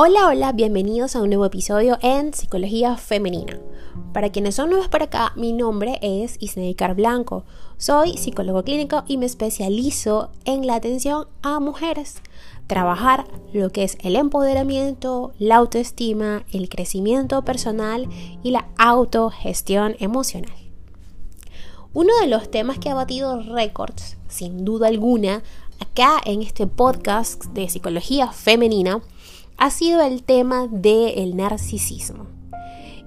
Hola, hola, bienvenidos a un nuevo episodio en Psicología Femenina. Para quienes son nuevos por acá, mi nombre es Isneikar Blanco. Soy psicólogo clínico y me especializo en la atención a mujeres. Trabajar lo que es el empoderamiento, la autoestima, el crecimiento personal y la autogestión emocional. Uno de los temas que ha batido récords, sin duda alguna, acá en este podcast de psicología femenina, ha sido el tema del narcisismo.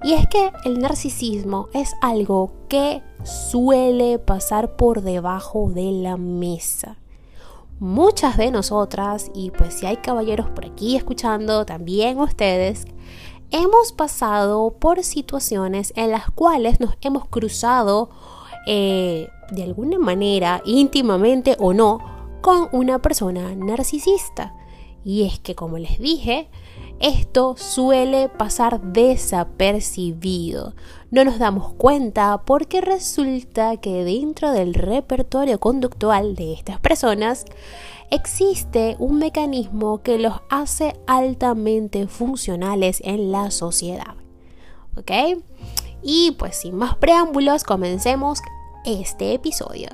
Y es que el narcisismo es algo que suele pasar por debajo de la mesa. Muchas de nosotras, y pues si hay caballeros por aquí escuchando, también ustedes, hemos pasado por situaciones en las cuales nos hemos cruzado eh, de alguna manera, íntimamente o no, con una persona narcisista. Y es que, como les dije, esto suele pasar desapercibido. No nos damos cuenta porque resulta que dentro del repertorio conductual de estas personas existe un mecanismo que los hace altamente funcionales en la sociedad. ¿Ok? Y pues sin más preámbulos, comencemos este episodio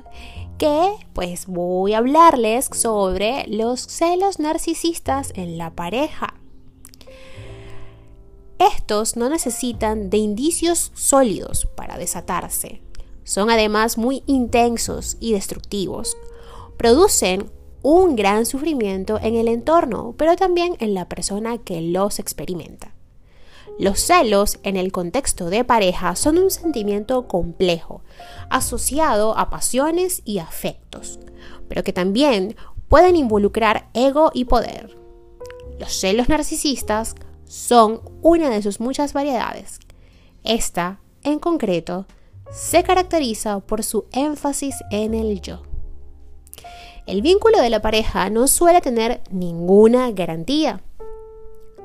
que pues voy a hablarles sobre los celos narcisistas en la pareja. Estos no necesitan de indicios sólidos para desatarse. Son además muy intensos y destructivos. Producen un gran sufrimiento en el entorno, pero también en la persona que los experimenta. Los celos en el contexto de pareja son un sentimiento complejo, asociado a pasiones y afectos, pero que también pueden involucrar ego y poder. Los celos narcisistas son una de sus muchas variedades. Esta, en concreto, se caracteriza por su énfasis en el yo. El vínculo de la pareja no suele tener ninguna garantía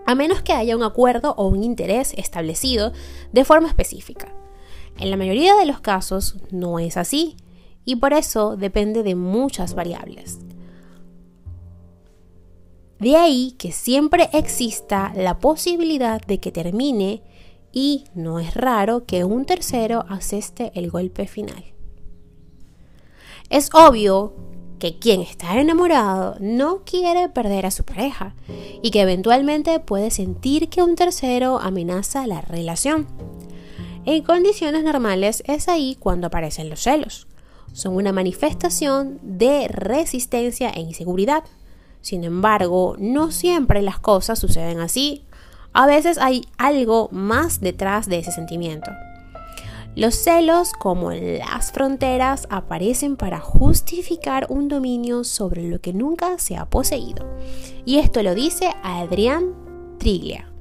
a menos que haya un acuerdo o un interés establecido de forma específica. En la mayoría de los casos no es así y por eso depende de muchas variables. De ahí que siempre exista la posibilidad de que termine y no es raro que un tercero aseste el golpe final. Es obvio que quien está enamorado no quiere perder a su pareja y que eventualmente puede sentir que un tercero amenaza la relación. En condiciones normales es ahí cuando aparecen los celos. Son una manifestación de resistencia e inseguridad. Sin embargo, no siempre las cosas suceden así. A veces hay algo más detrás de ese sentimiento. Los celos, como las fronteras, aparecen para justificar un dominio sobre lo que nunca se ha poseído. Y esto lo dice Adrián Triglia.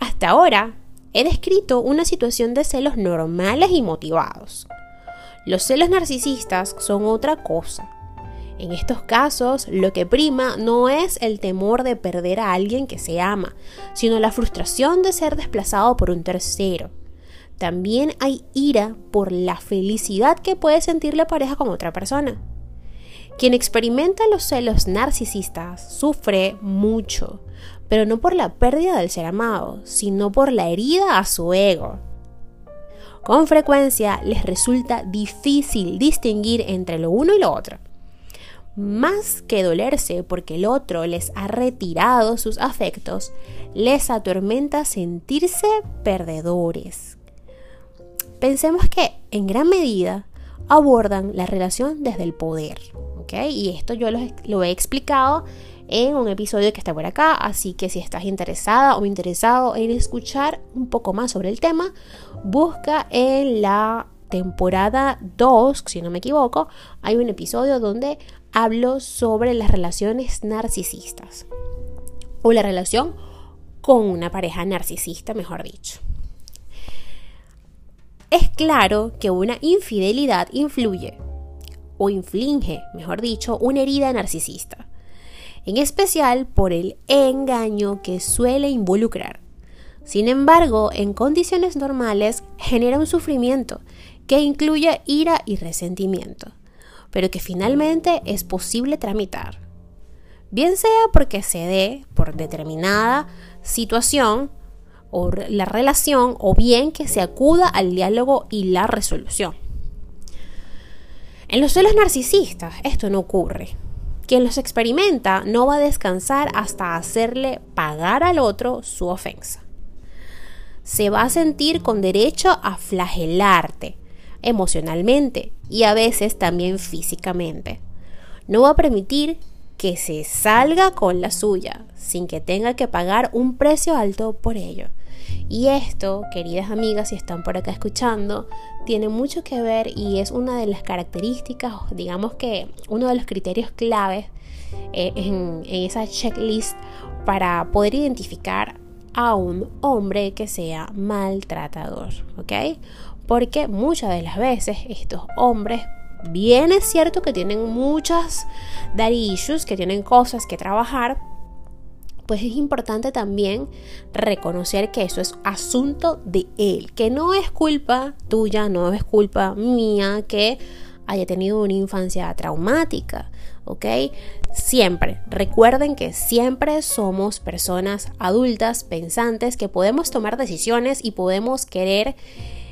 Hasta ahora, he descrito una situación de celos normales y motivados. Los celos narcisistas son otra cosa. En estos casos, lo que prima no es el temor de perder a alguien que se ama, sino la frustración de ser desplazado por un tercero también hay ira por la felicidad que puede sentir la pareja con otra persona. Quien experimenta los celos narcisistas sufre mucho, pero no por la pérdida del ser amado, sino por la herida a su ego. Con frecuencia les resulta difícil distinguir entre lo uno y lo otro. Más que dolerse porque el otro les ha retirado sus afectos, les atormenta sentirse perdedores, pensemos que en gran medida abordan la relación desde el poder. Y esto yo lo, he explicado en un episodio que está por acá, así que si estás interesada o interesado en escuchar un poco más sobre el tema, busca en la temporada 2, si no me equivoco, hay un episodio donde hablo sobre las relaciones narcisistas o la relación con una pareja narcisista, mejor dicho. Es claro que una infidelidad influye, o inflige, mejor dicho, una herida narcisista, en especial por el engaño que suele involucrar. Sin embargo, en condiciones normales genera un sufrimiento que incluye ira y resentimiento, pero que finalmente es posible tramitar. bien sea porque se dé por determinada situación o la relación o bien que se acuda al diálogo y la resolución. En los celos narcisistas esto no ocurre. Quien los experimenta no va a descansar hasta hacerle pagar al otro su ofensa. Se va a sentir con derecho a flagelarte emocionalmente y a veces también físicamente. No va a permitir que se salga con la suya sin que tenga que pagar un precio alto por ello. Y esto, queridas amigas, si están por acá escuchando, tiene mucho que ver y es una de las características, digamos que uno de los criterios claves eh, en, esa checklist para poder identificar a un hombre que sea maltratador, ¿ok? Porque muchas de las veces estos hombres Bien es cierto que tienen muchas daddy issues, que tienen cosas que trabajar, pues es importante también reconocer que eso es asunto de él, que no es culpa tuya, no es culpa mía que haya tenido una infancia traumática, ¿ok? Siempre, recuerden que siempre somos personas adultas, pensantes, que podemos tomar decisiones y podemos querer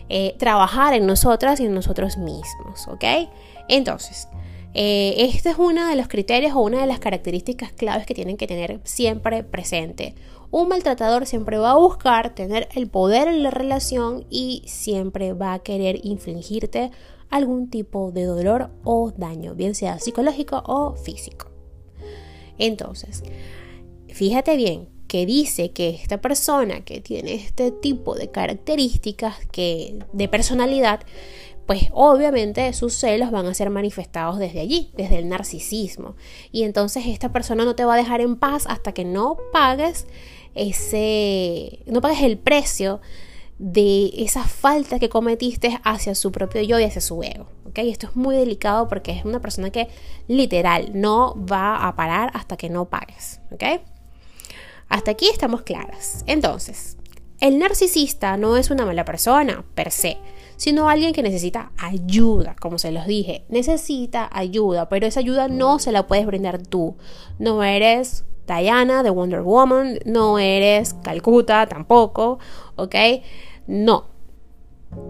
eh, trabajar en nosotras y en nosotros mismos, ¿ok? Entonces, eh, este es uno de los criterios o una de las características claves que tienen que tener siempre presente. Un maltratador siempre va a buscar tener el poder en la relación y siempre va a querer infligirte algún tipo de dolor o daño, bien sea psicológico o físico. Entonces, fíjate bien, que dice que esta persona que tiene este tipo de características que, de personalidad, pues obviamente sus celos van a ser manifestados desde allí, desde el narcisismo. Y entonces esta persona no te va a dejar en paz hasta que no pagues ese, no pagues el precio de esa falta que cometiste hacia su propio yo y hacia su ego. ¿ok? Esto es muy delicado porque es una persona que literal no va a parar hasta que no pagues. ¿ok? Hasta aquí estamos claras. Entonces, el narcisista no es una mala persona per se, sino alguien que necesita ayuda, como se los dije. Necesita ayuda, pero esa ayuda no se la puedes brindar tú. No eres Diana de Wonder Woman, no eres Calcuta tampoco, ¿ok? No.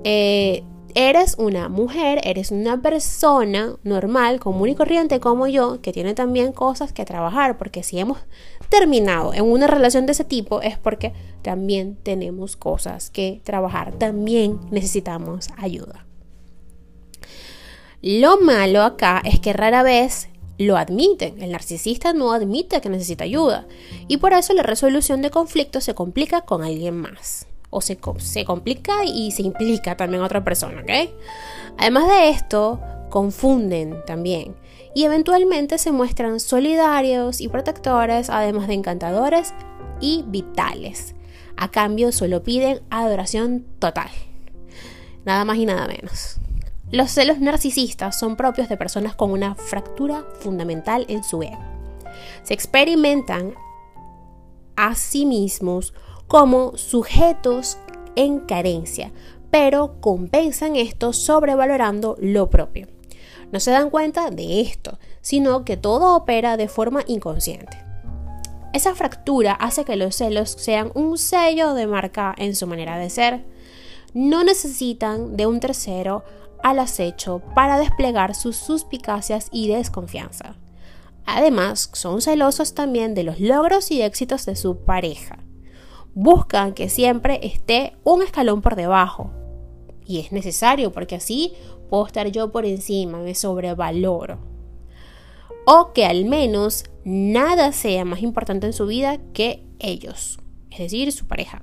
Eh, eres una mujer, eres una persona normal, común y corriente como yo, que tiene también cosas que trabajar, porque si hemos terminado en una relación de ese tipo es porque también tenemos cosas que trabajar, también necesitamos ayuda. Lo malo acá es que rara vez lo admiten. El narcisista no admite que necesita ayuda y por eso la resolución de conflictos se complica con alguien más o se, se complica y se implica también a otra persona, ¿ok? Además de esto, confunden también y eventualmente se muestran solidarios y protectores, además de encantadores y vitales. A cambio solo piden adoración total. Nada más y nada menos. Los celos narcisistas son propios de personas con una fractura fundamental en su ego. Se experimentan a sí mismos como sujetos en carencia, pero compensan esto sobrevalorando lo propio. No se dan cuenta de esto, sino que todo opera de forma inconsciente. Esa fractura hace que los celos sean un sello de marca en su manera de ser. No necesitan de un tercero al acecho para desplegar sus suspicacias y desconfianza. Además, son celosos también de los logros y éxitos de su pareja buscan que siempre esté un escalón por debajo. Y es necesario porque así puedo estar yo por encima, me sobrevaloro. O que al menos nada sea más importante en su vida que ellos, es decir, su pareja.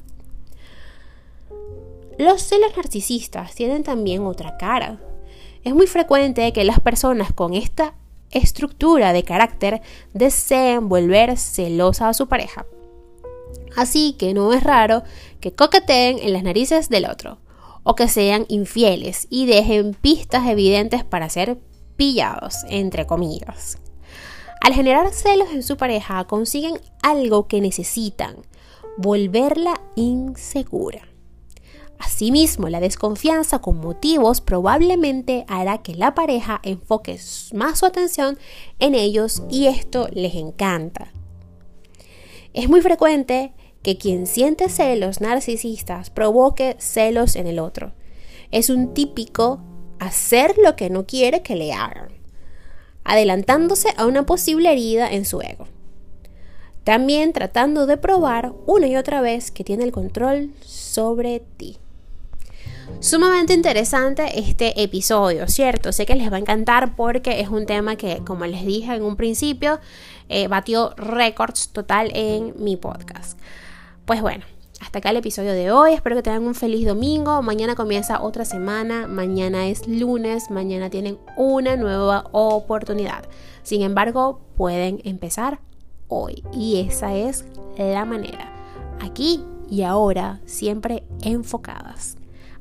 Los celos narcisistas tienen también otra cara. Es muy frecuente que las personas con esta estructura de carácter deseen volver celosa a su pareja Así que no es raro que coqueteen en las narices del otro, o que sean infieles y dejen pistas evidentes para ser pillados, entre comillas. Al generar celos en su pareja, consiguen algo que necesitan, volverla insegura. Asimismo, la desconfianza con motivos probablemente hará que la pareja enfoque más su atención en ellos y esto les encanta. Es muy frecuente que quien siente celos narcisistas provoque celos en el otro. Es un típico hacer lo que no quiere que le hagan, adelantándose a una posible herida en su ego. También tratando de probar una y otra vez que tiene el control sobre ti. Sumamente interesante este episodio, ¿cierto? Sé que les va a encantar porque es un tema que, como les dije en un principio, eh, batió récords total en mi podcast. Pues bueno, hasta acá el episodio de hoy. Espero que tengan un feliz domingo. Mañana comienza otra semana. Mañana es lunes. Mañana tienen una nueva oportunidad. Sin embargo, pueden empezar hoy. Y esa es la manera. Aquí y ahora, siempre enfocadas.